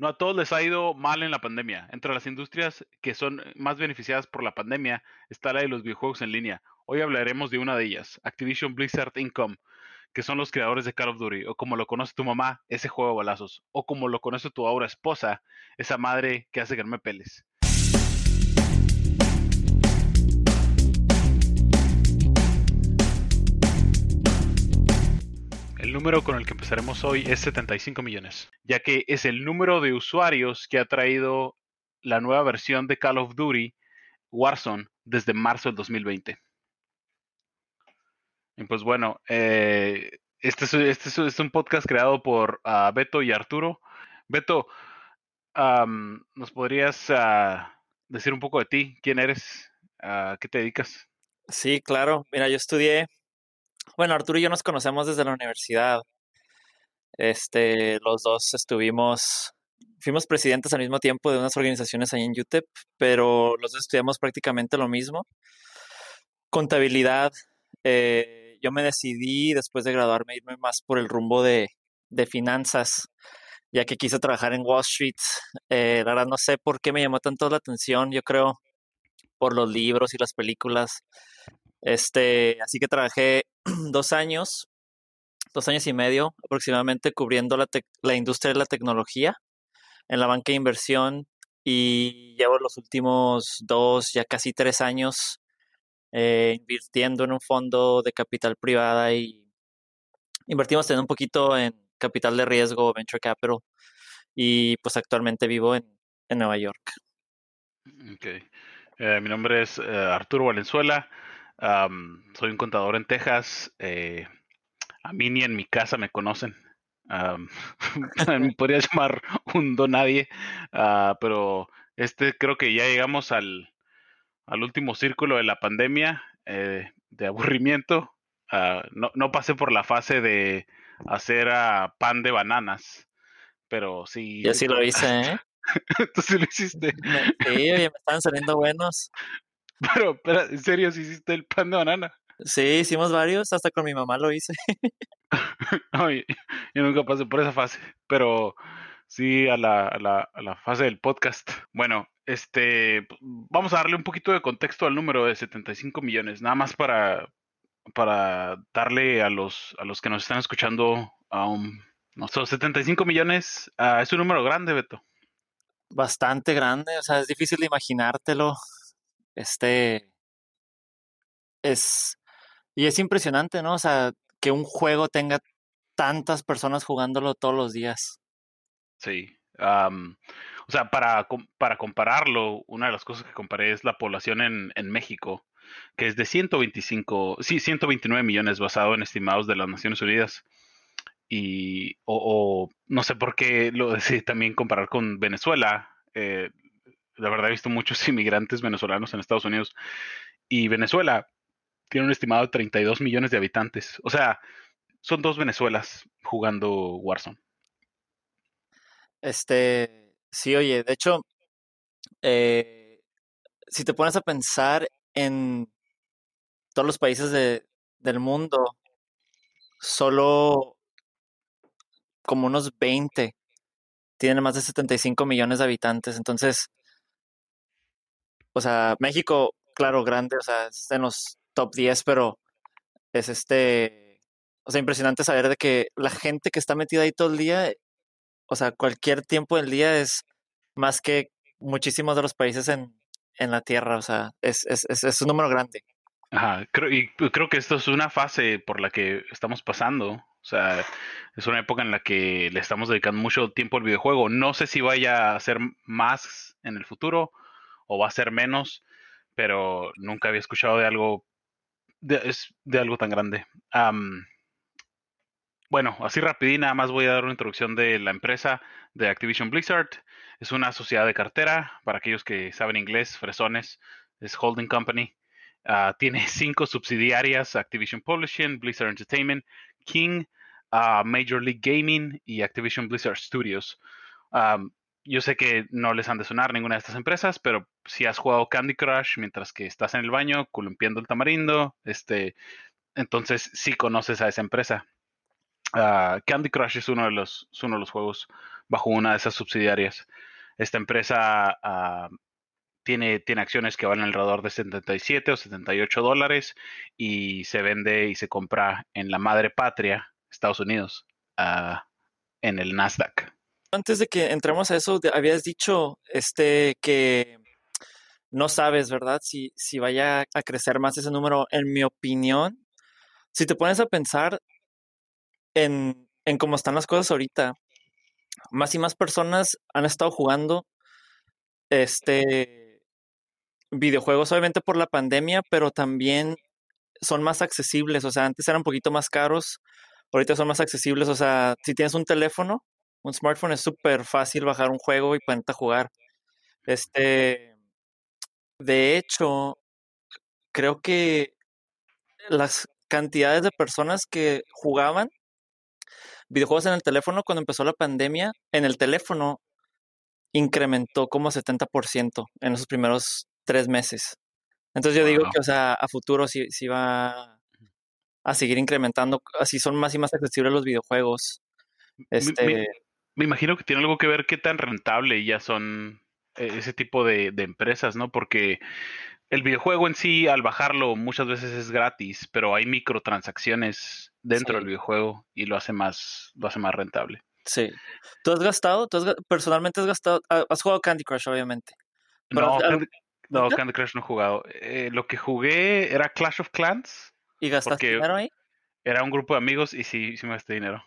No a todos les ha ido mal en la pandemia. Entre las industrias que son más beneficiadas por la pandemia está la de los videojuegos en línea. Hoy hablaremos de una de ellas, Activision Blizzard Income, que son los creadores de Call of Duty, o como lo conoce tu mamá, ese juego de balazos, o como lo conoce tu ahora esposa, esa madre que hace que no me peles. El número con el que empezaremos hoy es 75 millones, ya que es el número de usuarios que ha traído la nueva versión de Call of Duty Warzone desde marzo del 2020. Y pues bueno, eh, este, es, este, es, un podcast creado por uh, Beto y Arturo. Beto, ¿nos podrías uh, decir un poco de ti? ¿Quién eres? ¿A qué te dedicas? Sí, claro. Mira, yo estudié bueno, Arturo y yo nos conocemos desde la universidad. Este, los dos estuvimos, fuimos presidentes al mismo tiempo de unas organizaciones ahí en UTEP, pero los dos estudiamos prácticamente lo mismo. Contabilidad. Eh, yo me decidí después de graduarme irme más por el rumbo de, de finanzas, ya que quise trabajar en Wall Street. Eh, la verdad no sé por qué me llamó tanto la atención. Yo creo por los libros y las películas. Este, así que trabajé dos años, dos años y medio aproximadamente cubriendo la, la industria de la tecnología en la banca de inversión y llevo los últimos dos, ya casi tres años eh, invirtiendo en un fondo de capital privada y invertimos en un poquito en capital de riesgo, venture capital y pues actualmente vivo en, en Nueva York. Ok. Eh, mi nombre es eh, Arturo Valenzuela soy un contador en Texas. Eh, a mí ni en mi casa me conocen. me podría llamar un don nadie, ah, pero este creo que ya llegamos al, al último círculo de la pandemia eh, de aburrimiento. Ah, no, no, pasé por la fase de hacer uh, pan de bananas, pero sí. Yo sí lo hice, ¿eh? Tú sí lo hiciste. Sí, me están saliendo buenos. Pero, pero, ¿en serio si hiciste el pan de banana? Sí, hicimos varios, hasta con mi mamá lo hice. Ay, yo nunca pasé por esa fase, pero sí a la, a, la, a la fase del podcast. Bueno, este, vamos a darle un poquito de contexto al número de 75 millones, nada más para, para darle a los, a los que nos están escuchando a un... No, 75 millones uh, es un número grande, Beto. Bastante grande, o sea, es difícil de imaginártelo este es y es impresionante, ¿no? O sea, que un juego tenga tantas personas jugándolo todos los días. Sí. o sea, para, para compararlo, una de las cosas que comparé es la población en, en México, que es de 125, sí, 129 millones basado en estimados de las Naciones Unidas. Y, o no sé por qué lo decidí también comparar con Venezuela. Eh, la verdad he visto muchos inmigrantes venezolanos en Estados Unidos y Venezuela tiene un estimado de 32 millones de habitantes. O sea, son dos Venezuelas jugando Warzone. Este, sí, oye, de hecho, eh, si te pones a pensar en todos los países de, del mundo, solo como unos 20 tienen más de 75 millones de habitantes. Entonces, o sea, México, claro, grande, o sea, es en los top 10, pero es este, o sea, impresionante saber de que la gente que está metida ahí todo el día, o sea, cualquier tiempo del día es más que muchísimos de los países en, en la Tierra, o sea, es, es, es, un número grande. Ajá, creo, y creo que esto es una fase por la que estamos pasando. O sea, es una época en la que le estamos dedicando mucho tiempo al videojuego. No sé si vaya a ser más en el futuro, o va a ser menos, pero nunca había escuchado de algo de, algo tan grande. bueno, así rapidín, nada más voy a dar una introducción de la empresa de Activision Blizzard. Es una sociedad de cartera, para aquellos que saben inglés, fresones, es Holding Company. Ah, tiene cinco subsidiarias, Activision Publishing, Blizzard Entertainment, King, ah, Major League Gaming y Activision Blizzard Studios yo sé que no les han de sonar ninguna de estas empresas, pero si has jugado Candy Crush mientras que estás en el baño columpiando el tamarindo, este, entonces sí conoces a esa empresa. Ah, Candy Crush es uno de los, uno de los juegos bajo una de esas subsidiarias. Esta empresa ah, tiene, tiene acciones que valen alrededor de 77 o 78 dólares y se vende y se compra en la madre patria, Estados Unidos, ah, en el Nasdaq. Antes de que entremos a eso, habías dicho este que no sabes, ¿verdad? Si, si vaya a crecer más ese número. En mi opinión, si te pones a pensar en, en cómo están las cosas ahorita, más y más personas han estado jugando este videojuegos, obviamente por la pandemia, pero también son más accesibles. O sea, antes eran un poquito más caros, ahorita son más accesibles. O sea, si tienes un teléfono, un smartphone, es súper fácil bajar un juego y ponerte a jugar. Este, de hecho, creo que las cantidades de personas que jugaban videojuegos en el teléfono cuando empezó la pandemia, en el teléfono incrementó como 70% en esos primeros tres meses. Entonces yo digo que, o sea, a futuro sí, sí va a seguir incrementando, así son más y más accesibles los videojuegos. Este... Me, imagino que tiene algo que ver qué tan rentable ya son eh, ese tipo de, de empresas, ¿no? Porque el videojuego en sí, al bajarlo, muchas veces es gratis, pero hay microtransacciones dentro del videojuego y lo hace más, lo hace más rentable. Sí. ¿Tú has gastado? ¿Tú personalmente has gastado? Ah, has jugado Candy Crush, obviamente. no, Candy, Crush no he jugado. Eh, lo que jugué era Clash of Clans. ¿Y gastaste dinero ahí? Era un grupo de amigos y sí, sí me gasté dinero.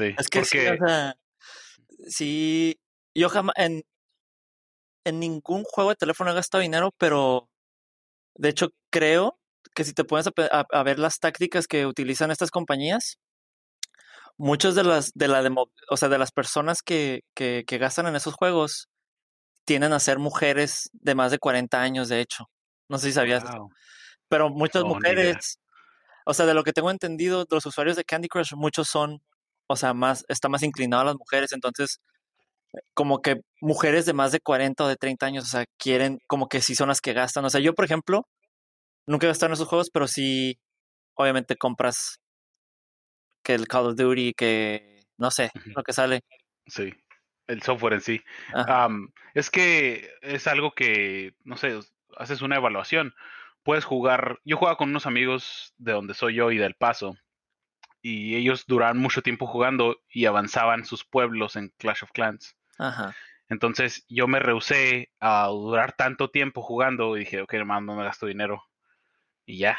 Sí. Es que sí, o sea, sí, yo jamás, en, en ningún juego de teléfono he gastado dinero, pero de hecho creo que si te pones a, ver las tácticas que utilizan estas compañías, muchas de las de la o sea, de las personas que, que, gastan en esos juegos tienden a ser mujeres de más de 40 años, de hecho. No sé si sabías. Pero muchas mujeres, o sea, de lo que tengo entendido, los usuarios de Candy Crush, muchos son, o sea, más, está más inclinado a las mujeres, entonces como que mujeres de más de 40 o de 30 años, o sea, quieren, como que sí son las que gastan. O sea, yo, por ejemplo, nunca he gastado en esos juegos, pero sí, obviamente compras que el Call of Duty, que no sé, lo que sale. Sí, el software en sí. es que es algo que, no sé, haces una evaluación. Puedes jugar, yo jugaba con unos amigos de donde soy yo y del Paso, y ellos duraban mucho tiempo jugando y avanzaban sus pueblos en Clash of Clans. Ajá. Entonces yo me rehusé a durar tanto tiempo jugando y dije, ok, hermano, no me gasto dinero. Y ya.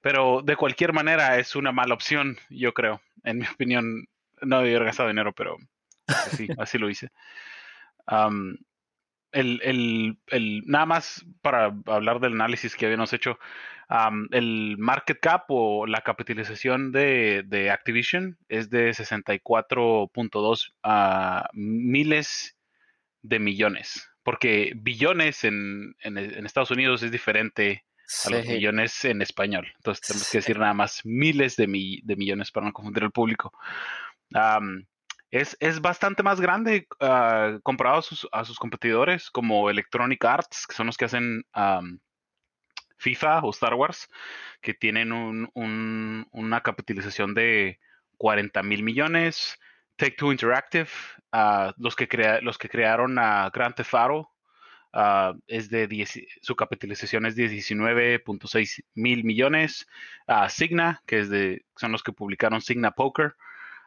Pero de cualquier manera es una mala opción, yo creo. En mi opinión, no debí haber gastado dinero, pero así, así lo hice. El, el, el, nada más para hablar del análisis que habíamos hecho, el market cap o la capitalización de, de Activision es de 64.2 uh, miles de millones, porque billones en, en, Estados Unidos es diferente a los millones en español. Entonces tenemos que decir nada más miles de, de millones para no confundir al público. Es, es, bastante más grande uh, comparado a sus, a sus, competidores como Electronic Arts, que son los que hacen FIFA o Star Wars, que tienen una capitalización de 40 mil millones. Take Two Interactive, ah, los, que los que crearon a Grand Theft Auto, ah, es de su capitalización es 19.6 mil millones. Uh, Signa, que es de, son los que publicaron Signa Poker,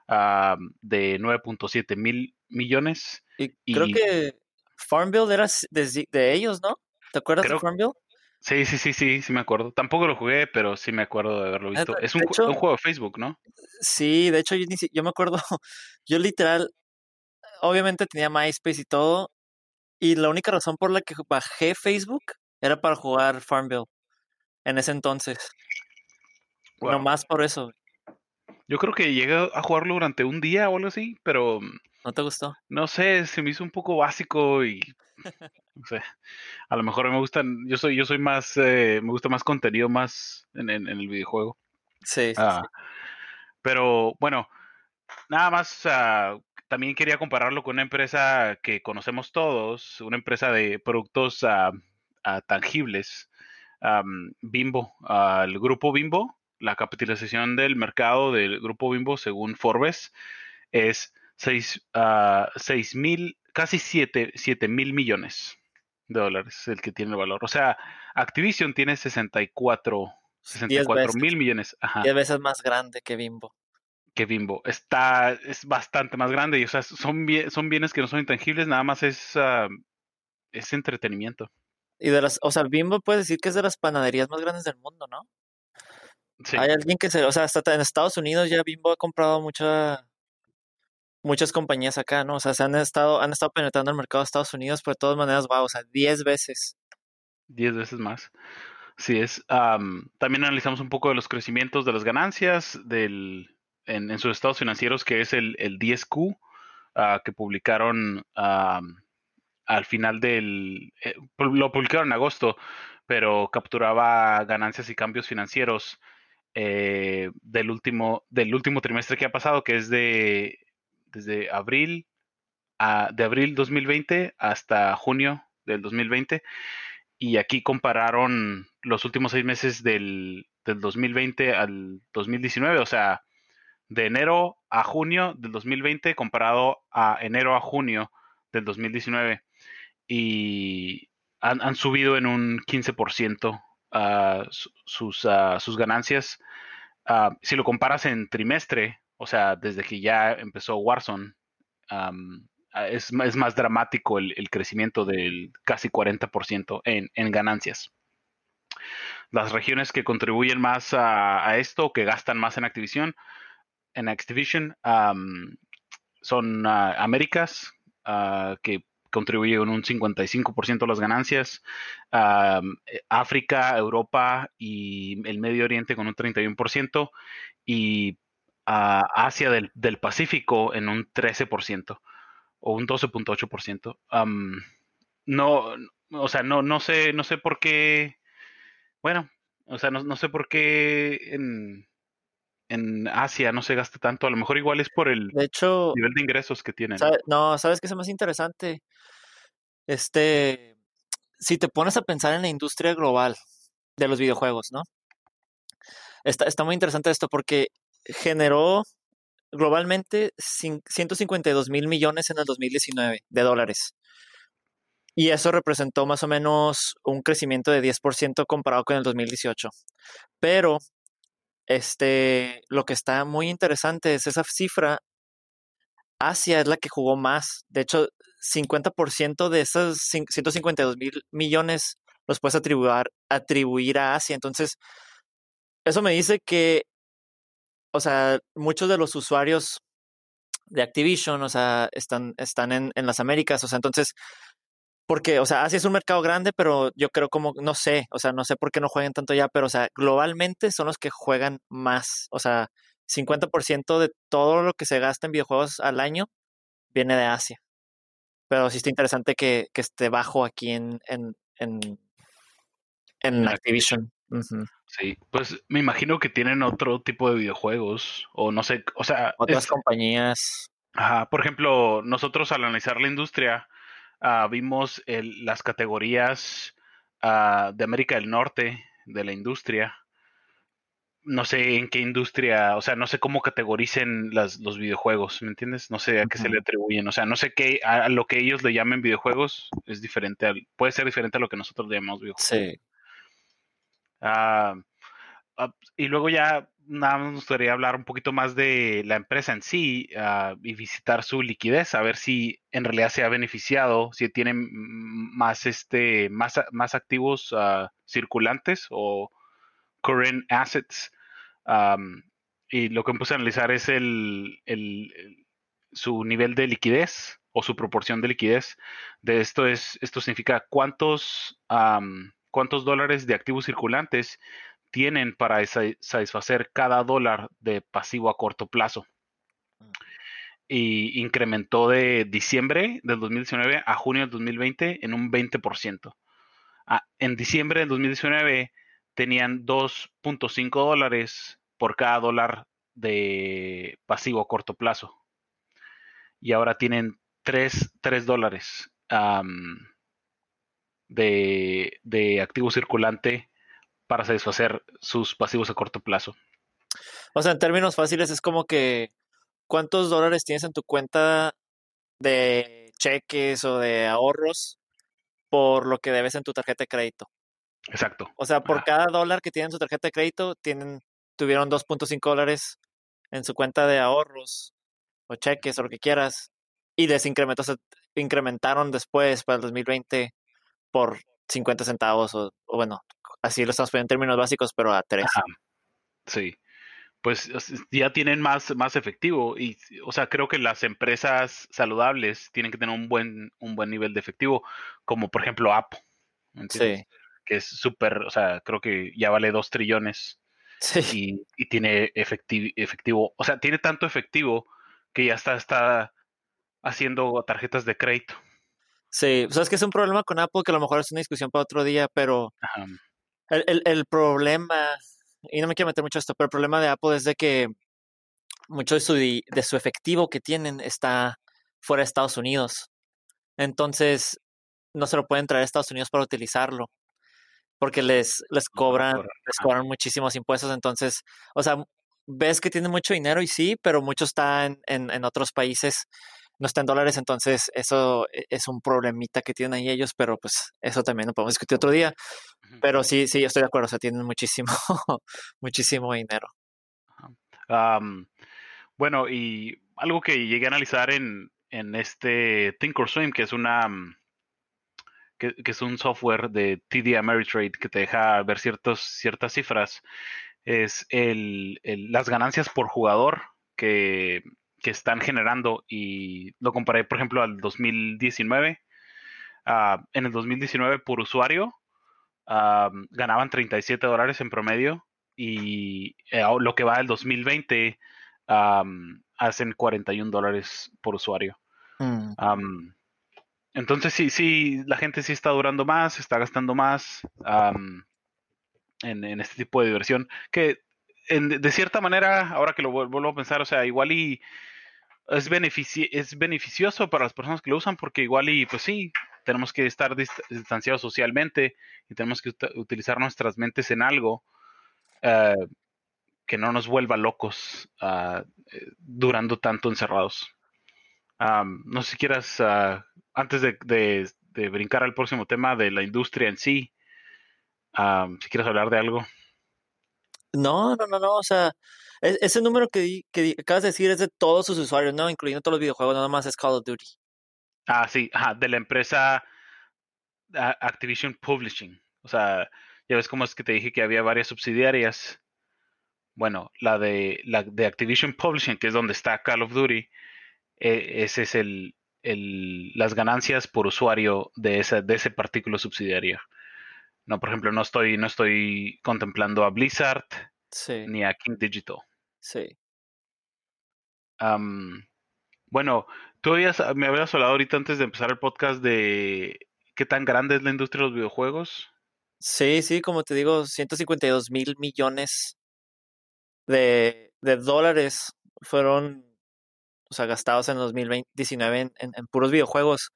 de 9.7 mil millones. Y, creo que Farmville era de, ellos, ¿no? ¿Te acuerdas de Farmville? Sí, sí, sí, sí, sí me acuerdo. Tampoco lo jugué, pero sí me acuerdo de haberlo visto. Es un, juego de Facebook, ¿no? Sí, de hecho yo, yo me acuerdo, yo literal, obviamente tenía MySpace y todo, y la única razón por la que bajé Facebook era para jugar Farmville en ese entonces. No más por eso. Yo creo que llegué a jugarlo durante un día o algo así, pero... ¿No te gustó? No sé, se me hizo un poco básico y no sé, a lo mejor me gustan, yo soy, yo soy más, eh, me gusta más contenido más en, el videojuego. Sí, ah, Pero bueno, nada más, también quería compararlo con una empresa que conocemos todos, una empresa de productos uh, tangibles, Bimbo, el grupo Bimbo, la capitalización del mercado del grupo Bimbo según Forbes es 6, ah, seis mil, casi 7, mil millones de dólares el que tiene el valor. O sea, Activision tiene 64, 64 mil millones. Ajá. 10 veces más grande que Bimbo. Que Bimbo. Está, es bastante más grande. Y, o sea, son, son bienes que no son intangibles, nada más es, uh, es entretenimiento. Y de las, o sea, Bimbo puede decir que es de las panaderías más grandes del mundo, ¿no? Sí. Hay alguien que se, o sea, hasta en Estados Unidos ya Bimbo ha comprado mucha, muchas compañías acá, ¿no? O sea, se han estado, han estado penetrando el mercado de Estados Unidos, pero de todas maneras, va, o sea, 10 veces. 10 veces más. Sí, es. también analizamos un poco de los crecimientos de las ganancias del, en, sus estados financieros, que es el, el 10Q, ah, que publicaron al final del... Eh, lo publicaron en agosto, pero capturaba ganancias y cambios financieros eh, del, último, del último trimestre que ha pasado, que es de desde abril, a, de abril 2020 hasta junio del 2020. Y aquí compararon los últimos seis meses del, del 2020 al 2019, o sea, de enero a junio del 2020 comparado a enero a junio del 2019 y han, subido en un 15% uh, sus, sus ganancias. Ah, si lo comparas en trimestre, o sea, desde que ya empezó Warzone, es, más dramático el, crecimiento del casi 40% en, en, ganancias. Las regiones que contribuyen más a, esto, que gastan más en Activision, en Activision, son Américas, que contribuye con un 55% de las ganancias, África, Europa y el Medio Oriente con un 31% y Asia del, Pacífico en un 13% o un 12.8%. no, o sea, no, no sé, no sé por qué, bueno, o sea, no, no sé por qué en, en Asia no se gasta tanto. A lo mejor igual es por el nivel de ingresos que tienen. no, ¿sabes qué es más interesante? Este, si te pones a pensar en la industria global de los videojuegos, ¿no? Está, está muy interesante esto porque generó globalmente 152 mil millones en el 2019 de dólares. Y eso representó más o menos un crecimiento de 10% comparado con el 2018. Pero este, lo que está muy interesante es esa cifra. Asia es la que jugó más. De hecho, 50% de esos 152 mil millones los puedes atribuir, a Asia. Entonces, eso me dice que o sea, muchos de los usuarios de Activision, o sea, están, están en, en las Américas, o sea, entonces, porque, o sea, así es un mercado grande, pero yo creo como, no sé, o sea, no sé por qué no juegan tanto ya, pero, o sea, globalmente son los que juegan más, o sea, 50% de todo lo que se gasta en videojuegos al año viene de Asia. Pero sí está interesante que, que esté bajo aquí en, en, en, en Activision. Sí, pues me imagino que tienen otro tipo de videojuegos o no sé, o sea... Otras compañías. Ajá, por ejemplo, nosotros al analizar la industria ah, vimos las categorías ah, de América del Norte de la industria. No sé en qué industria, o sea, no sé cómo categoricen las, los videojuegos, ¿me entiendes? No sé a qué se le atribuyen, o sea, no sé qué, a, lo que ellos le llamen videojuegos es diferente, al, puede ser diferente a lo que nosotros le llamamos videojuegos. Sí. Ah, y luego ya nada más nos gustaría hablar un poquito más de la empresa en sí ah, y visitar su liquidez, a ver si en realidad se ha beneficiado, si tiene más, este, más, más activos circulantes o current assets. y lo que puse a analizar es el, el, su nivel de liquidez o su proporción de liquidez. De esto es, esto significa cuántos cuántos dólares de activos circulantes tienen para satisfacer cada dólar de pasivo a corto plazo. Y incrementó de diciembre del 2019 a junio del 2020 en un 20%. Ah, en diciembre del 2019 tenían 2.5 dólares por cada dólar de pasivo a corto plazo. Y ahora tienen 3, dólares de, de activo circulante para satisfacer sus pasivos a corto plazo. O sea, en términos fáciles es como que cuántos dólares tienes en tu cuenta de cheques o de ahorros por lo que debes en tu tarjeta de crédito. Exacto. O sea, por cada dólar que tienen en su tarjeta de crédito, tienen, tuvieron 2.5 dólares en su cuenta de ahorros o cheques o lo que quieras. Y les incrementó, incrementaron después para el 2020 por 50 centavos o, bueno, así lo estamos poniendo en términos básicos, pero a 3. Sí pues ya tienen más, más efectivo. Y, o sea, creo que las empresas saludables tienen que tener un buen, un buen nivel de efectivo, como por ejemplo Apple. Sí. Que es súper, o sea, creo que ya vale dos trillones. Sí. Y, tiene efectivo, o sea, tiene tanto efectivo que ya está, está haciendo tarjetas de crédito. Sí, o sea, es que es un problema con Apple que a lo mejor es una discusión para otro día, pero el, el, el problema y no me quiero meter mucho esto, pero el problema de Apple es de que mucho de su, de su efectivo que tienen está fuera de Estados Unidos. Entonces, no se lo pueden traer a Estados Unidos para utilizarlo. Porque les, les cobran, les cobran muchísimos impuestos. Entonces, o sea, ves que tienen mucho dinero y sí, pero mucho está en, en, otros países, no está en dólares, entonces eso e, es un problemita que tienen ahí ellos, pero pues eso también lo podemos discutir otro día. Pero sí, sí, yo estoy de acuerdo, o sea, tienen muchísimo, muchísimo dinero. bueno, y algo que llegué a analizar en, en este Thinkorswim, que es una mm, que, es un software de TD Ameritrade que te deja ver ciertos, ciertas cifras, es el, las ganancias por jugador que, que, están generando y lo comparé, por ejemplo, al 2019. Ah, en el 2019 por usuario ganaban 37 dólares en promedio y eh, lo que va del 2020 hacen 41 dólares por usuario. Mm. entonces sí, sí, la gente sí está durando más, está gastando más en, este tipo de diversión que de cierta manera, ahora que lo vuelvo a pensar, o sea, igual y es, es beneficioso para las personas que lo usan porque igual y pues sí, tenemos que estar distanciados socialmente y tenemos que utilizar nuestras mentes en algo eh, que no nos vuelva locos eh, durando tanto encerrados. no sé si quieras, ah, antes de, brincar al próximo tema de la industria en sí, si quieres hablar de algo. No, no, no, no, o sea, ese número que, que acabas de decir es de todos sus usuarios, ¿no? Incluyendo todos los videojuegos, nada más es Call of Duty. Ah, sí, ajá, de la empresa Activision Publishing. O sea, ya ves cómo es que te dije que había varias subsidiarias. Bueno, la de, la de Activision Publishing, que es donde está Call of Duty, e, ese es el, el, las ganancias por usuario de, esa, de ese partículo subsidiario. No, por ejemplo, no estoy, no estoy contemplando a Blizzard ni a King Digital. Sí. bueno, tú habías, me habías hablado ahorita antes de empezar el podcast de qué tan grande es la industria de los videojuegos. Sí, sí, como te digo, 152 mil millones de, de, dólares fueron o sea, gastados en 2019 en, en, en puros videojuegos.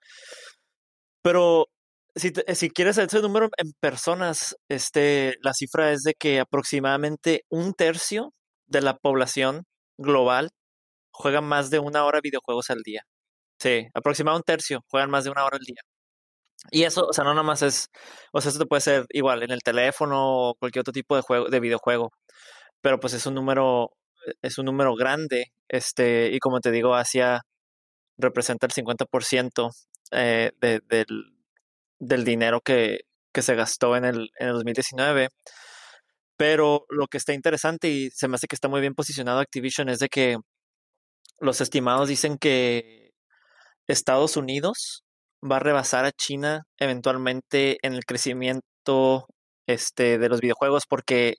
Pero si, si quieres ese número en personas, este, la cifra es de que aproximadamente un tercio de la población global juega más de una hora videojuegos al día. Sí, aproximadamente un tercio juegan más de una hora al día. Y eso, o sea, no nada es, o sea, eso te puede ser igual en el teléfono o cualquier otro tipo de juego, de videojuego, pero pues es un número, es un número grande, este, y como te digo, Asia representa el 50% eh, de, del, del dinero que, que se gastó en el, en el 2019. Pero lo que está interesante y se me hace que está muy bien posicionado Activision es de que los estimados dicen que Estados Unidos va a rebasar a China eventualmente en el crecimiento este, de los videojuegos porque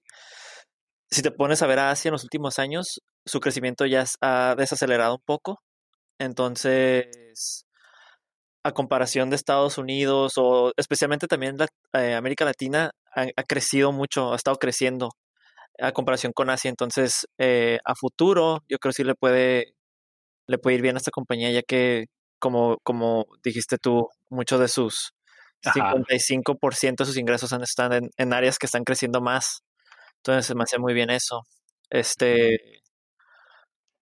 si te pones a ver a Asia en los últimos años, su crecimiento ya ha desacelerado un poco. Entonces, a comparación de Estados Unidos o especialmente también eh, América Latina, ha, crecido mucho, ha estado creciendo a comparación con Asia. Entonces, eh, a futuro, yo creo que sí le puede, le puede ir bien a esta compañía, ya que como, como dijiste tú, muchos de sus 55% de sus ingresos están en, en, áreas que están creciendo más. Entonces se me hace muy bien eso. Este,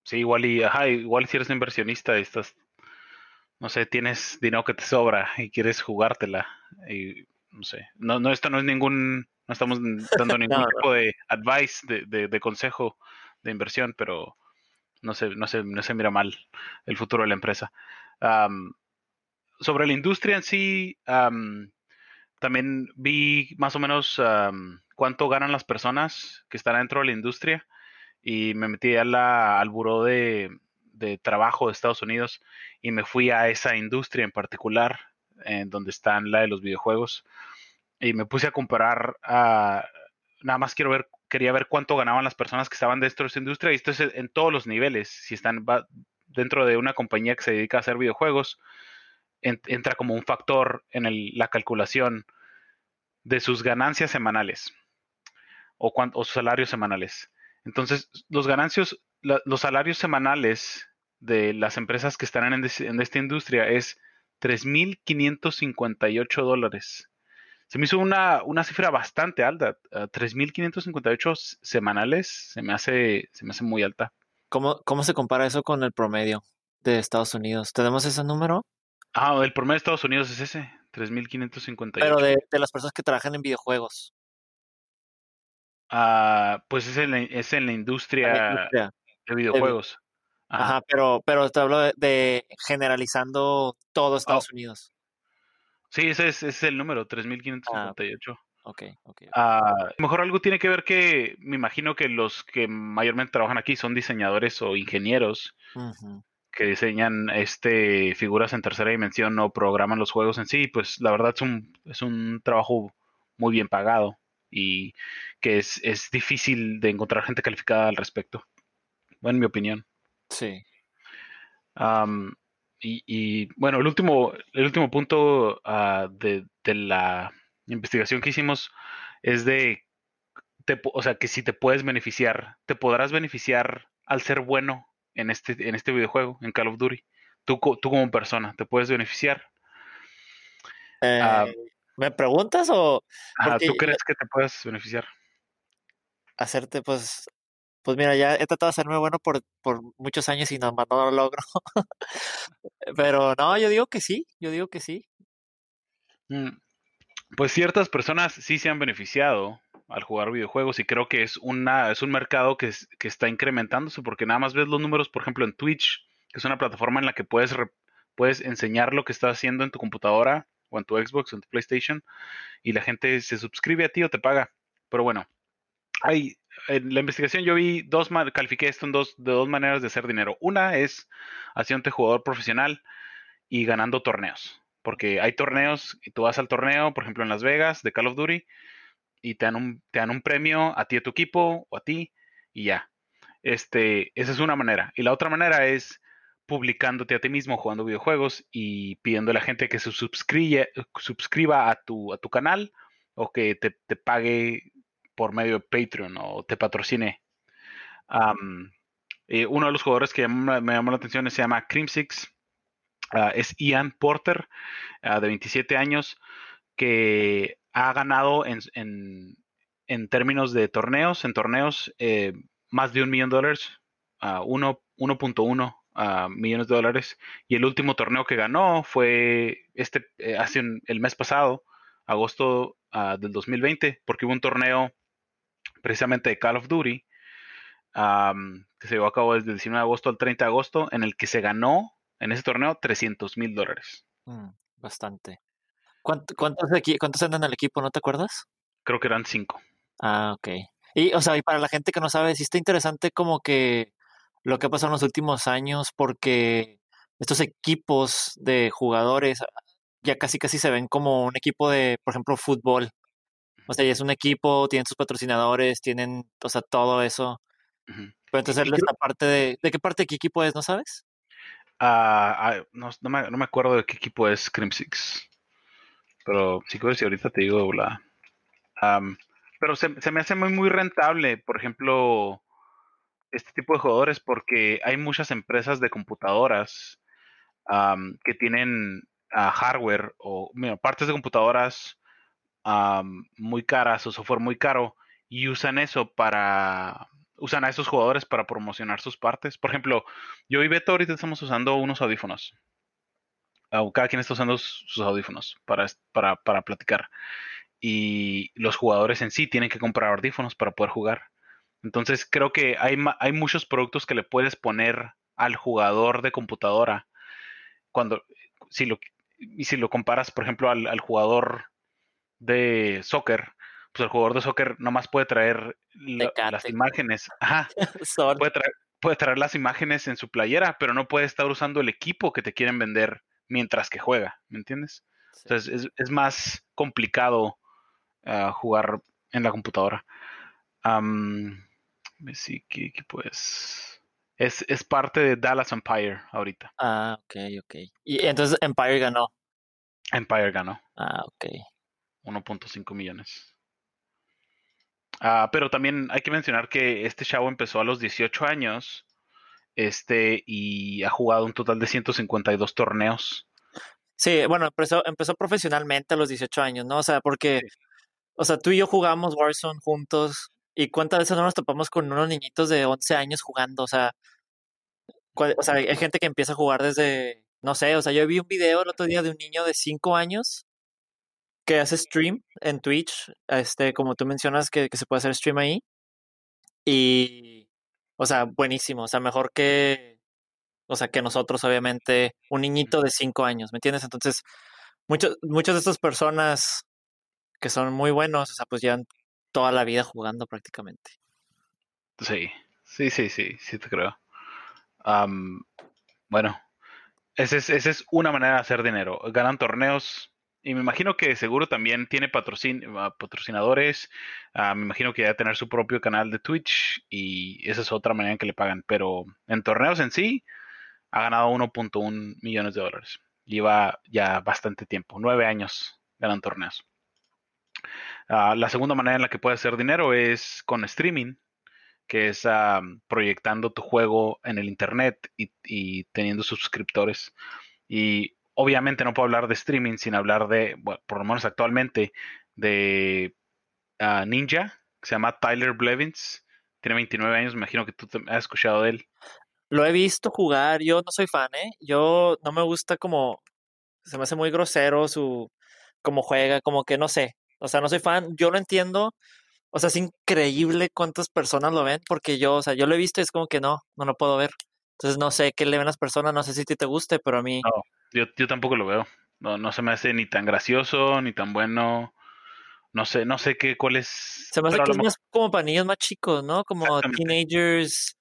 Sí, igual y, ajá, igual si eres inversionista estás, no sé, tienes dinero que te sobra y quieres jugártela. Y no sé, no, no, esto no es ningún, no estamos dando ningún tipo de advice, de, de, consejo de inversión, pero no se, no, se, no se mira mal el futuro de la empresa. sobre la industria en sí, también vi más o menos cuánto ganan las personas que están dentro de la industria y me metí a la, al buró de, de, trabajo de Estados Unidos y me fui a esa industria en particular, en donde están la de los videojuegos, y me puse a comparar, nada más quiero ver, quería ver cuánto ganaban las personas que estaban dentro de esa industria, y esto es en todos los niveles, si están dentro de una compañía que se dedica a hacer videojuegos, entra como un factor en la calculación de sus ganancias semanales o, sus salarios semanales. Entonces, los ganancios, los salarios semanales de las empresas que están en esta industria es 3.558 dólares. Se me hizo una, una cifra bastante alta. 3.558 semanales se me, hace, se me hace muy alta. ¿Cómo, ¿Cómo se compara eso con el promedio de Estados Unidos? ¿Tenemos ese número? Ah, el promedio de Estados Unidos es ese, 3.558. Pero de, de las personas que trabajan en videojuegos. Ah, pues es en la, es en la industria, de videojuegos. Ajá, pero, pero te hablo de, generalizando todo Estados oh. Unidos. Sí, ese es, el número, 3558. Ah, ok, ok. Ah, mejor algo tiene que ver que me imagino que los que mayormente trabajan aquí son diseñadores o ingenieros que diseñan este figuras en tercera dimensión o programan los juegos en sí. Pues la verdad es un, es un trabajo muy bien pagado y que es, es difícil de encontrar gente calificada al respecto. Bueno, en mi opinión. Sí. y, bueno, el último, el último punto uh, de, de, la investigación que hicimos es de, o sea, que si te puedes beneficiar, te podrás beneficiar al ser bueno en este, en este videojuego, en Call of Duty. Tú, tú como persona, ¿te puedes beneficiar? Eh, ¿Me preguntas o...? ¿Tú crees que te puedes beneficiar? Hacerte, pues... Pues mira, ya he tratado de hacerme bueno por, muchos años y no, no lo logro. Pero no, yo digo que sí, yo digo que sí. Mm, pues ciertas personas sí se han beneficiado al jugar videojuegos y creo que es una es un mercado que, que está incrementándose porque nada más ves los números, por ejemplo, en Twitch, que es una plataforma en la que puedes, puedes enseñar lo que estás haciendo en tu computadora o en tu Xbox o en tu PlayStation y la gente se suscribe a ti o te paga. Pero bueno, hay, en la investigación yo vi dos, califiqué esto en dos, de dos maneras de hacer dinero. Una es haciéndote jugador profesional y ganando torneos. Porque hay torneos y tú vas al torneo, por ejemplo en Las Vegas, de Call of Duty, y te dan un, te dan un premio a ti, a tu equipo o a ti, y ya. Este, esa es una manera. Y la otra manera es publicándote a ti mismo jugando videojuegos y pidiendo a la gente que se suscriba a tu, a tu canal o que te, pague por medio de Patreon o te patrocine. Eh, uno de los jugadores que me llamó la atención se llama Crimsix. Ah, es Ian Porter, ah, de 27 años, que ha ganado en, en, términos de torneos, en torneos, eh, más de un millón de dólares, 1.1 ah, millones de dólares. Y el último torneo que ganó fue este eh, hace el mes pasado, agosto del 2020, porque hubo un torneo precisamente de Call of Duty que se llevó a cabo desde el 19 de agosto al 30 de agosto, en el que se ganó en ese torneo 300 mil dólares. Mm, bastante. ¿Cuántos, aquí, ¿Cuántos andan en el equipo? ¿No te acuerdas? Creo que eran cinco. Ah, ok. Y, o sea, y para la gente que no sabe, sí está interesante como que lo que ha pasado en los últimos años porque estos equipos de jugadores ya casi casi se ven como un equipo de, por ejemplo, fútbol. O sea, ya es un equipo, tienen sus patrocinadores, tienen, o sea, todo eso. Pero entonces esta parte de, ¿de qué parte de qué equipo es, no sabes? Ah, ah no, no, me, no, me, acuerdo de qué equipo es Crimsix. Pero sí que si ahorita te digo la. pero se, se, me hace muy, muy rentable, por ejemplo, este tipo de jugadores porque hay muchas empresas de computadoras que tienen ah, hardware o partes de computadoras muy caras o software muy caro y usan eso para usan a esos jugadores para promocionar sus partes. Por ejemplo, yo y Beto ahorita estamos usando unos audífonos. Cada quien está usando sus audífonos para, para, para platicar. Y los jugadores en sí tienen que comprar audífonos para poder jugar. Entonces creo que hay, hay muchos productos que le puedes poner al jugador de computadora. Cuando, si lo, y si lo comparas, por ejemplo, al, al jugador de soccer, pues el jugador de soccer nomás puede traer las imágenes. Ajá. puede, traer, puede traer las imágenes en su playera, pero no puede estar usando el equipo que te quieren vender mientras que juega, ¿me entiendes? Entonces es, más complicado ah, jugar en la computadora. sí, que, pues es, es, parte de Dallas Empire ahorita. Ah, ok, ok. Y entonces Empire ganó. Empire ganó. Ah, ok. 1.5 millones. Ah, pero también hay que mencionar que este chavo empezó a los 18 años este, y ha jugado un total de 152 torneos. Sí, bueno, empezó, empezó profesionalmente a los 18 años, ¿no? O sea, porque, o sea, tú y yo jugamos Warzone juntos y cuántas veces no nos topamos con unos niñitos de 11 años jugando, o sea, o sea, hay gente que empieza a jugar desde, no sé, o sea, yo vi un video el otro día de un niño de 5 años que hace stream en Twitch, este, como tú mencionas, que, se puede hacer stream ahí. Y, o sea, buenísimo, o sea, mejor que, o sea, que nosotros, obviamente, un niñito de cinco años, ¿me entiendes? Entonces, muchos, muchas de estas personas que son muy buenos, o sea, pues llevan toda la vida jugando prácticamente. Sí, sí, sí, sí, sí te creo. bueno, esa es, esa es una manera de hacer dinero. Ganan torneos y me imagino que seguro también tiene ah, patrocinadores. Ah, me imagino que debe tener su propio canal de Twitch y esa es otra manera en que le pagan. Pero en torneos en sí ha ganado 1.1 millones de dólares. Lleva ya bastante tiempo, nueve años ganan torneos. Ah, la segunda manera en la que puede hacer dinero es con streaming, que es proyectando tu juego en el internet y, y teniendo suscriptores. Y obviamente no puedo hablar de streaming sin hablar de, bueno, por lo menos actualmente, de ah, Ninja, que se llama Tyler Blevins. Tiene 29 años, me imagino que tú has escuchado de él. Lo he visto jugar, yo no soy fan, ¿eh? Yo no me gusta como, se me hace muy grosero su, como juega, como que no sé. O sea, no soy fan, yo lo entiendo. O sea, es increíble cuántas personas lo ven, porque yo, o sea, yo lo he visto y es como que no, no lo puedo ver. Entonces no sé qué le ven las personas, no sé si ti te guste, pero a mí... No, yo, yo tampoco lo veo. No, no se me hace ni tan gracioso, ni tan bueno. No sé, no sé qué, cuál es. Se me hace que es más como para niños más chicos, ¿no? Como teenagers,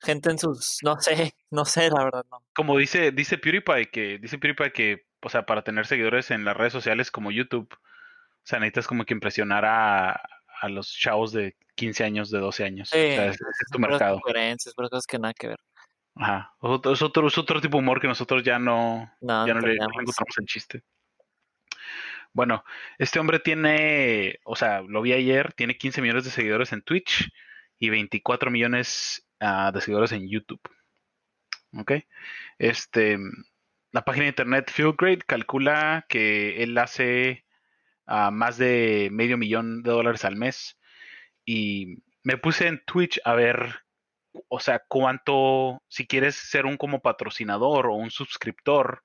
gente en sus, no sé, no sé, la verdad, no. Como dice, dice PewDiePie que, dice PewDiePie que, o sea, para tener seguidores en las redes sociales como YouTube, o sea, necesitas como que impresionar a, a los chavos de 15 años, de 12 años. o sea, es, tu mercado. Diferencias, pero cosas que nada que ver. Ajá. Es otro, es otro tipo de humor que nosotros ya no, ya no le, encontramos el chiste. Bueno, este hombre tiene, o sea, lo vi ayer, tiene 15 millones de seguidores en Twitch y 24 millones ah, de seguidores en YouTube. ¿Ok? Este, la página de internet FieldGrade calcula que él hace ah, más de medio millón de dólares al mes. Y me puse en Twitch a ver o sea, cuánto, si quieres ser un como patrocinador o un suscriptor,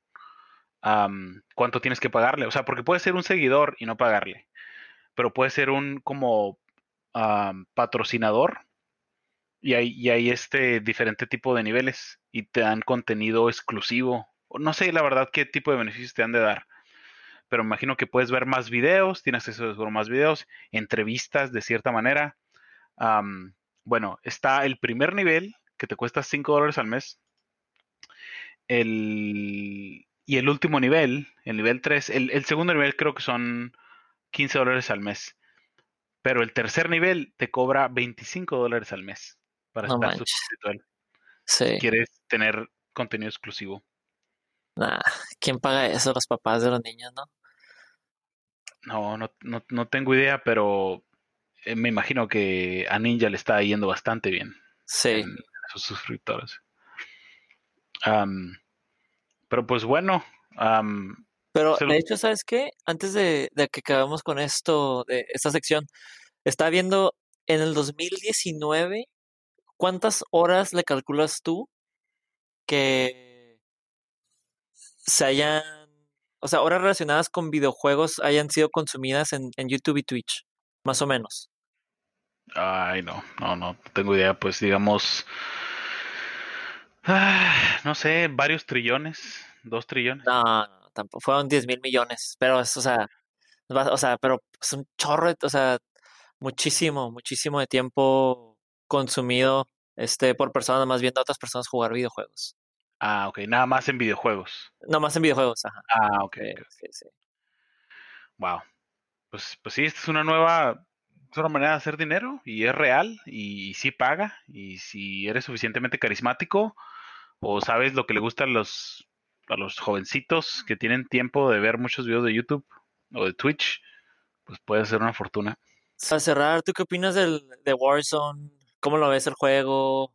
cuánto tienes que pagarle. O sea, porque puede ser un seguidor y no pagarle, pero puede ser un como patrocinador y hay, y hay este diferente tipo de niveles y te dan contenido exclusivo. No sé la verdad qué tipo de beneficios te han de dar, pero imagino que puedes ver más videos, tienes acceso a más videos, entrevistas de cierta manera. Bueno, está el primer nivel, que te cuesta 5 dólares al mes. El, y el último nivel, el nivel 3, el, segundo nivel creo que son 15 dólares al mes. Pero el tercer nivel te cobra 25 dólares al mes para estar suscrito. Sí. Si quieres tener contenido exclusivo. Nah, ¿quién paga eso? Los papás de los niños, ¿no? No, no, no, no tengo idea, pero me imagino que a Ninja le está yendo bastante bien. Sí. En, sus suscriptores. pero pues bueno. pero de hecho, ¿sabes qué? Antes de, que acabemos con esto, de esta sección, estaba viendo en el 2019 ¿cuántas horas le calculas tú que se hayan, o sea, horas relacionadas con videojuegos hayan sido consumidas en, en YouTube y Twitch? Más o menos. Ay, no, no, no tengo idea. Pues digamos, ah, no sé, varios trillones, dos trillones. No, no, tampoco, fueron 10 mil millones, pero es, o sea, o sea, pero es un chorro, o sea, muchísimo, muchísimo de tiempo consumido este por personas, más viendo a otras personas jugar videojuegos. Ah, ok, nada más en videojuegos. No más en videojuegos, ajá. Ah, ok. Sí, ok. sí, sí. Wow. Pues, pues sí, esta es una nueva, es una manera de hacer dinero y es real y, sí paga. Y si eres suficientemente carismático o sabes lo que le gusta a los, a los jovencitos que tienen tiempo de ver muchos videos de YouTube o de Twitch, pues puede ser una fortuna. Para cerrar, ¿tú qué opinas del, de Warzone? ¿Cómo lo ves el juego?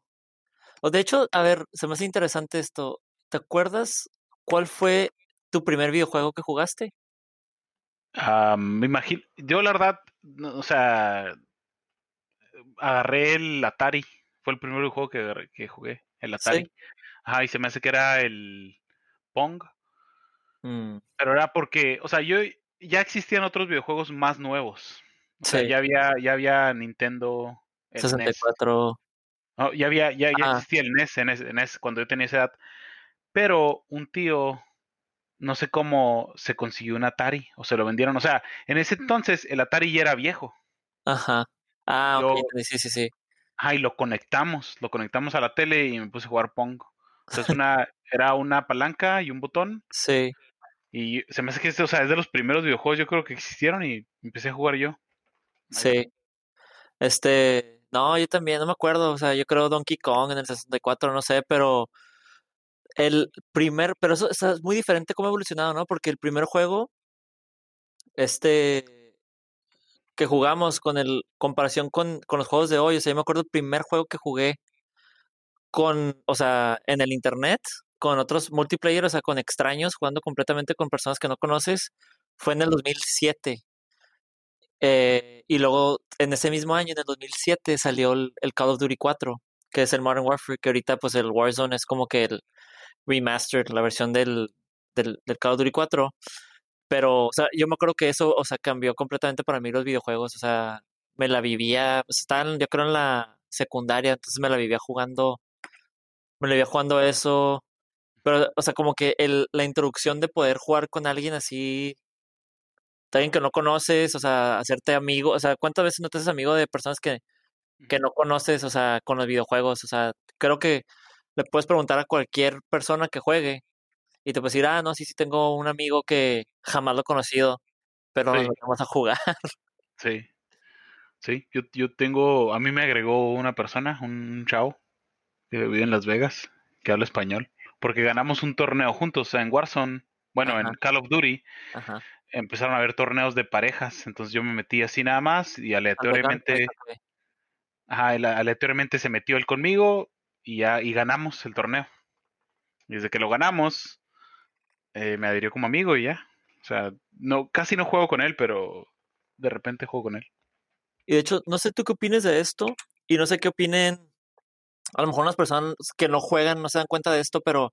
O de hecho, a ver, se me hace interesante esto. ¿Te acuerdas cuál fue tu primer videojuego que jugaste? Ah, me imagino, yo la verdad, no, o sea, agarré el Atari, fue el primer juego que, que jugué, el Atari. Sí. Ajá, y se me hace que era el Pong, Mm, pero era porque, o sea, yo ya existían otros videojuegos más nuevos. O sea, sí, ya había, ya había Nintendo, el NES. 64. No, ya había, ya, ya Ah, existía el NES, en ese- en ese- cuando yo tenía esa edad. Pero un tío, no sé cómo se consiguió un Atari, o se lo vendieron. O sea, en ese entonces el Atari ya era viejo. ajá. Ah, ok, sí, sí, sí. Ajá, y lo conectamos, lo conectamos a la tele y me puse a jugar Pong. Entonces una, era una palanca y un botón. Sí, Y se me hace que este, o sea, es de los primeros videojuegos yo creo que existieron y empecé a jugar yo. Sí. Este, no, yo también, no me acuerdo, o sea, yo creo Donkey Kong en el 64, no sé, pero el primer, pero eso, es muy diferente cómo ha evolucionado, ¿no? Porque el primer juego, este, que jugamos con el, comparación con, con los juegos de hoy, o sea, yo me acuerdo el primer juego que jugué con, o sea, en el internet, con otros multiplayer, o sea, con extraños, jugando completamente con personas que no conoces, fue en el 2007. Eh, y luego, en ese mismo año, en el 2007, salió el, el Call of Duty 4, que es el Modern Warfare, que ahorita, pues, el Warzone es como que el remastered, la versión del, del, del Call of Duty 4. Pero, o sea, yo me acuerdo que eso, o sea, cambió completamente para mí los videojuegos. O sea, me la vivía, pues, estaba, yo creo, en la secundaria, entonces me la vivía jugando, me la vivía jugando eso. Pero, o sea, como que el, la introducción de poder jugar con alguien así, alguien que no conoces, o sea, hacerte amigo, o sea, ¿cuántas veces no te haces amigo de personas que, que no conoces, o sea, con los videojuegos? O sea, creo que le puedes preguntar a cualquier persona que juegue y te puedes decir, ah, no, sí, sí, tengo un amigo que jamás lo he conocido, pero nos Sí, vamos a jugar. sí, sí. Yo, yo tengo, a mí me agregó una persona, un chavo, que vive en Las Vegas, que habla español, porque ganamos un torneo juntos en Warzone, bueno, en Call of Duty, ajá. empezaron a haber torneos de parejas, entonces yo me metí así nada más y aleatoriamente, ajá, él- aleatoriamente se metió él conmigo y ya, y ganamos el torneo. Y desde que lo ganamos, eh, me adhirió como amigo y ya. O sea, no, casi no juego con él, pero de repente juego con él. Y de hecho, no sé tú qué opines de esto y no sé qué opinen, a lo mejor las personas que no juegan no se dan cuenta de esto, pero,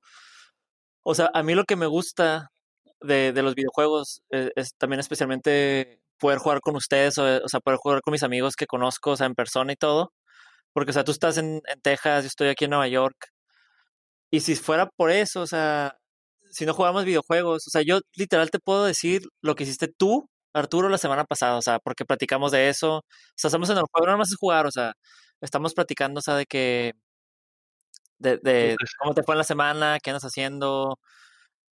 o sea, a mí lo que me gusta de, de los videojuegos eh, es, también especialmente poder jugar con ustedes, o, o sea, poder jugar con mis amigos que conozco, o sea, en persona y todo, porque, o sea, tú estás en, en Texas, yo estoy aquí en Nueva York, y si fuera por eso, o sea, si no jugamos videojuegos, o sea, yo literal te puedo decir lo que hiciste tú, Arturo, la semana pasada, o sea, porque platicamos de eso, o sea, estamos en el juego, no nada más es jugar, o sea, estamos platicando, o sea, de que, de, de cómo te fue en la semana, qué andas haciendo,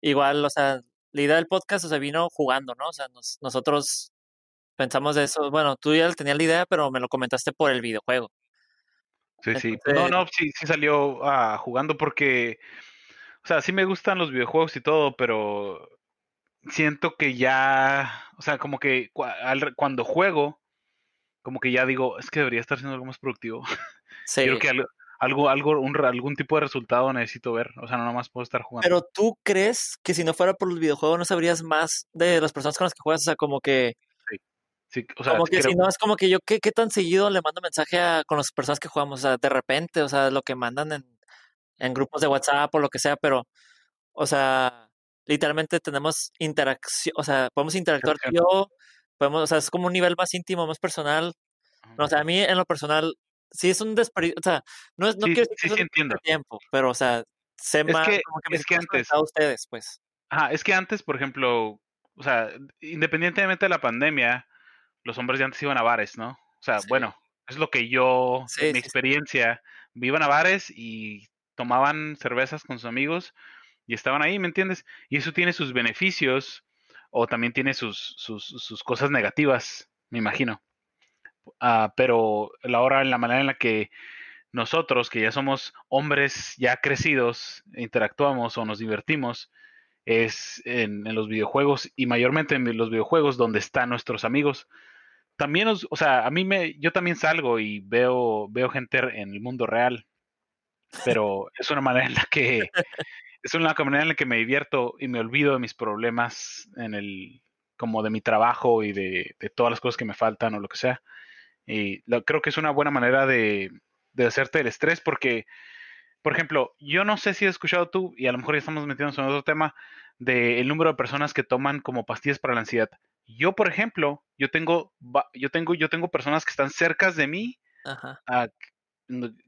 igual, o sea, la idea del podcast, o sea, vino jugando, ¿no? O sea, nos- nosotros pensamos de eso, bueno, tú ya tenías la idea, pero me lo comentaste por el videojuego. Sí, sí. No, no, sí, sí salió ah, jugando porque, o sea, sí me gustan los videojuegos y todo, pero siento que ya, o sea, como que al- cuando juego, como que ya digo, es que debería estar haciendo algo más productivo. Sí. que al- algo, algo, un, algún tipo de resultado necesito ver, o sea, no nada más puedo estar jugando. Pero tú crees que si no fuera por los videojuegos no sabrías más de las personas con las que juegas, o sea, como que, Sí. Sí, o sea, Como que creo- si no, es como que yo, ¿qué, qué tan seguido le mando mensaje a, con las personas que jugamos? O sea, de repente, o sea, lo que mandan en, en grupos de WhatsApp o lo que sea, pero, o sea, literalmente tenemos interacción, o sea, podemos interactuar tú yo, podemos, o sea, es como un nivel más íntimo, más personal. No, o sea, a mí en lo personal, sí es un desperdicio, o sea, no, es, no Sí, quiero decir sí, que es un tiempo, pero, o sea, sé más, que- como que me es que siento más antes- a ustedes, pues. Ajá, es que antes, por ejemplo, o sea, independientemente de la pandemia, los hombres de antes iban a bares, ¿no? O sea, Sí. bueno, es lo que yo, Sí, en mi experiencia, iban a bares y tomaban cervezas con sus amigos y estaban ahí, ¿me entiendes? Y eso tiene sus beneficios o también tiene sus, sus, sus cosas negativas, me imagino. Ah, pero la hora, la manera en la que nosotros, que ya somos hombres ya crecidos, interactuamos o nos divertimos, es en, en los videojuegos y mayormente en los videojuegos donde están nuestros amigos. También, os- o sea, a mí me, yo también salgo y veo, veo gente en el mundo real, pero es una manera en la que, es una manera en la que me divierto y me olvido de mis problemas en el, como de mi trabajo y de, de todas las cosas que me faltan o lo que sea. Y lo- creo que es una buena manera de, de hacerte el estrés porque, por ejemplo, yo no sé si has escuchado tú, y a lo mejor ya estamos metiéndonos en otro tema, del número de personas que toman como pastillas para la ansiedad. Yo, por ejemplo, yo tengo, yo tengo, yo tengo personas que están cercas de mí, Ajá. ah,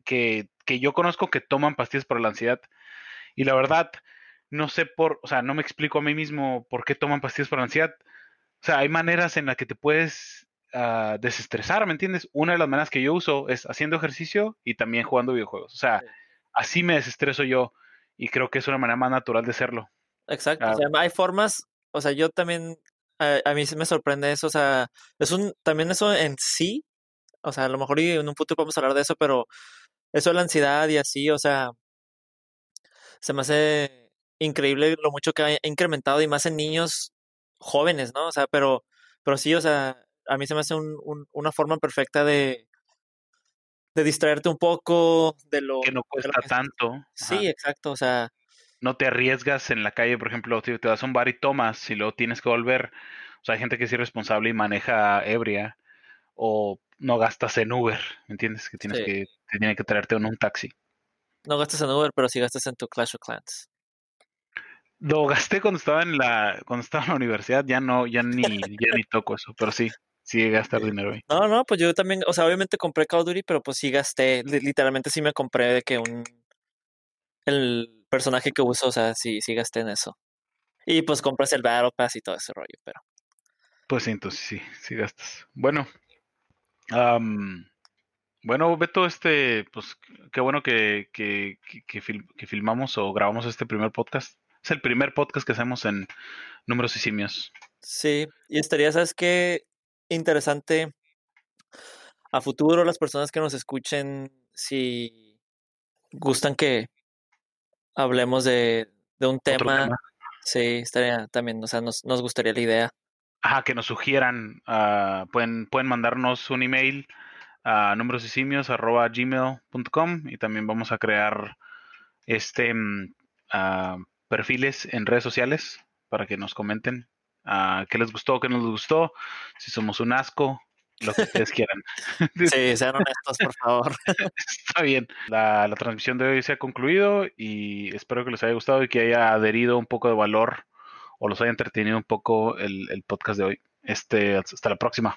que, que yo conozco que toman pastillas para la ansiedad. Y la verdad, no sé por, o sea, no me explico a mí mismo por qué toman pastillas para la ansiedad. O sea, hay maneras en las que te puedes ah, desestresar, ¿me entiendes? Una de las maneras que yo uso es haciendo ejercicio y también jugando videojuegos. O sea, Sí. así me desestreso yo y creo que es una manera más natural de hacerlo. Exacto, Ah. o sea, hay formas, o sea, yo también, a, a mí sí me sorprende eso, o sea, es un, también eso en sí, o sea, a lo mejor en un futuro podemos hablar de eso, pero eso de la ansiedad y así, o sea, se me hace increíble lo mucho que ha incrementado y más en niños jóvenes, ¿no? O sea, pero, pero sí, o sea, a mí se me hace un- un- una forma perfecta de, de distraerte un poco de lo, Que no cuesta que- tanto. Ajá. Sí, exacto, o sea, No te arriesgas en la calle, por ejemplo, si te vas a un bar y tomas y luego tienes que volver. O sea, hay gente que es irresponsable y maneja ebria o no gastas en Uber, ¿me entiendes? Que tienes Sí. que, te tiene que traerte en un taxi. no gastas en Uber, pero sí gastas en tu Clash of Clans. Lo gasté cuando estaba en la, cuando estaba en la universidad, ya no, ya ni, ya ni toco eso, pero sí, sí gastar dinero ahí. No, no, pues yo también, o sea, obviamente compré Call of Duty, pero pues sí gasté, li- literalmente sí me compré de que un, el personaje que uso, o sea, sí, sí gasté en eso. Y pues compras el Battle Pass y todo ese rollo, pero Pues sí, entonces sí, sí gastas. Bueno, bueno, Beto, este, pues qué bueno que, que, que, que fil- que filmamos o grabamos este primer podcast. Es el primer podcast que hacemos en Números y Simios. sí, y estaría, ¿sabes qué? Interesante a futuro las personas que nos escuchen, si gustan que hablemos de, de un tema, tema. sí, estaría también, o sea, nos, nos gustaría la idea. Ajá, que nos sugieran, ah, pueden, pueden mandarnos un email a numerosysimios.gmail.com y también vamos a crear este mm, ah, perfiles en redes sociales para que nos comenten ah, qué les gustó, qué no les gustó, si somos un asco, lo que ustedes quieran. Sí, sean honestos, por favor. Está bien. La, la transmisión de hoy se ha concluido y espero que les haya gustado y que haya adherido un poco de valor o los haya entretenido un poco el, el podcast de hoy. Este, hasta la próxima.